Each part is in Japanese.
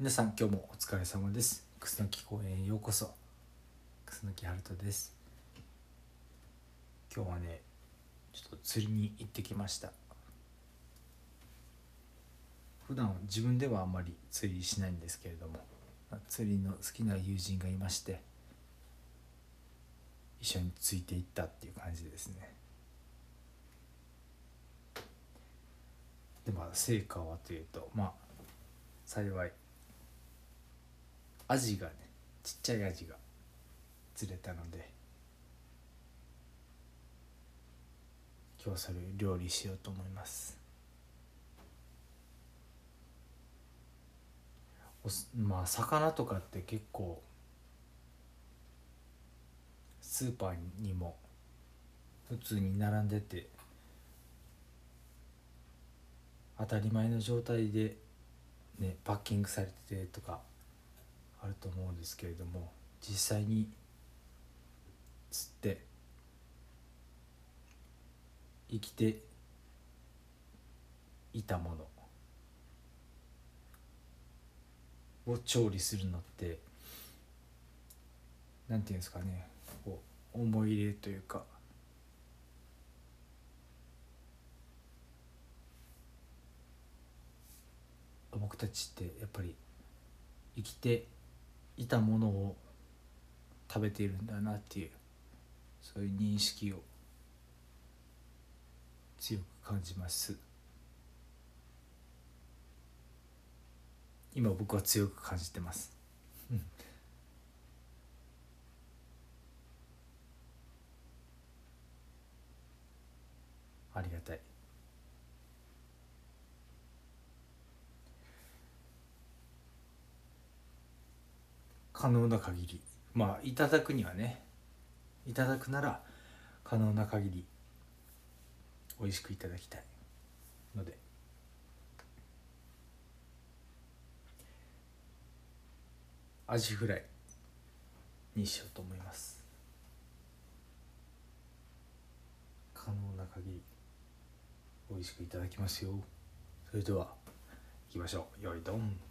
皆さん今日もお疲れ様です。楠木公園へようこそ。楠木春人です。今日はねちょっと釣りに行ってきました。普段自分ではあんまり釣りしないんですけれども釣りの好きな友人がいまして一緒についていったっていう感じですね。でまあ成果はというとまあ幸いアジがねちっちゃいアジが釣れたので今日それ料理しようと思いますまあ魚とかって結構スーパーにも普通に並んでて当たり前の状態でねパッキングされててとかあると思うんですけれども実際に釣って生きていたものを調理するのってなんていうんですかねこう思い入れというか僕たちってやっぱり生きていたものを食べているんだなっていうそういう認識を強く感じます。今僕は強く感じてます。ありがたい。可能な限り。まあいただくにはね。いただくなら可能な限り美味しくいただきたい。ので。アジフライにしようと思います。可能な限り美味しくいただきますよ。それでは行きましょう。よいどん。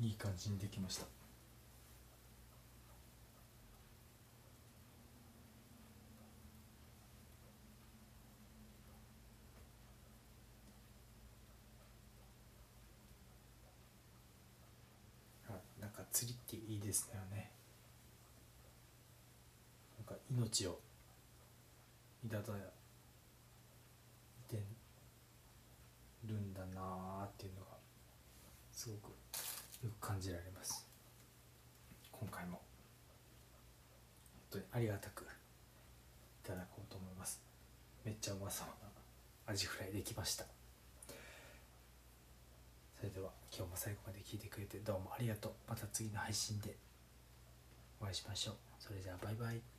いい感じにできました。あなんか釣りっていいですよね。なんか命をいただいてるんだなーっていうのがすごくよく感じられます。今回も。本当にありがたくいただこうと思います。めっちゃうまそうなアジフライできました。それでは今日も最後まで聞いてくれてどうもありがとう。また次の配信でお会いしましょう。それじゃあバイバイ。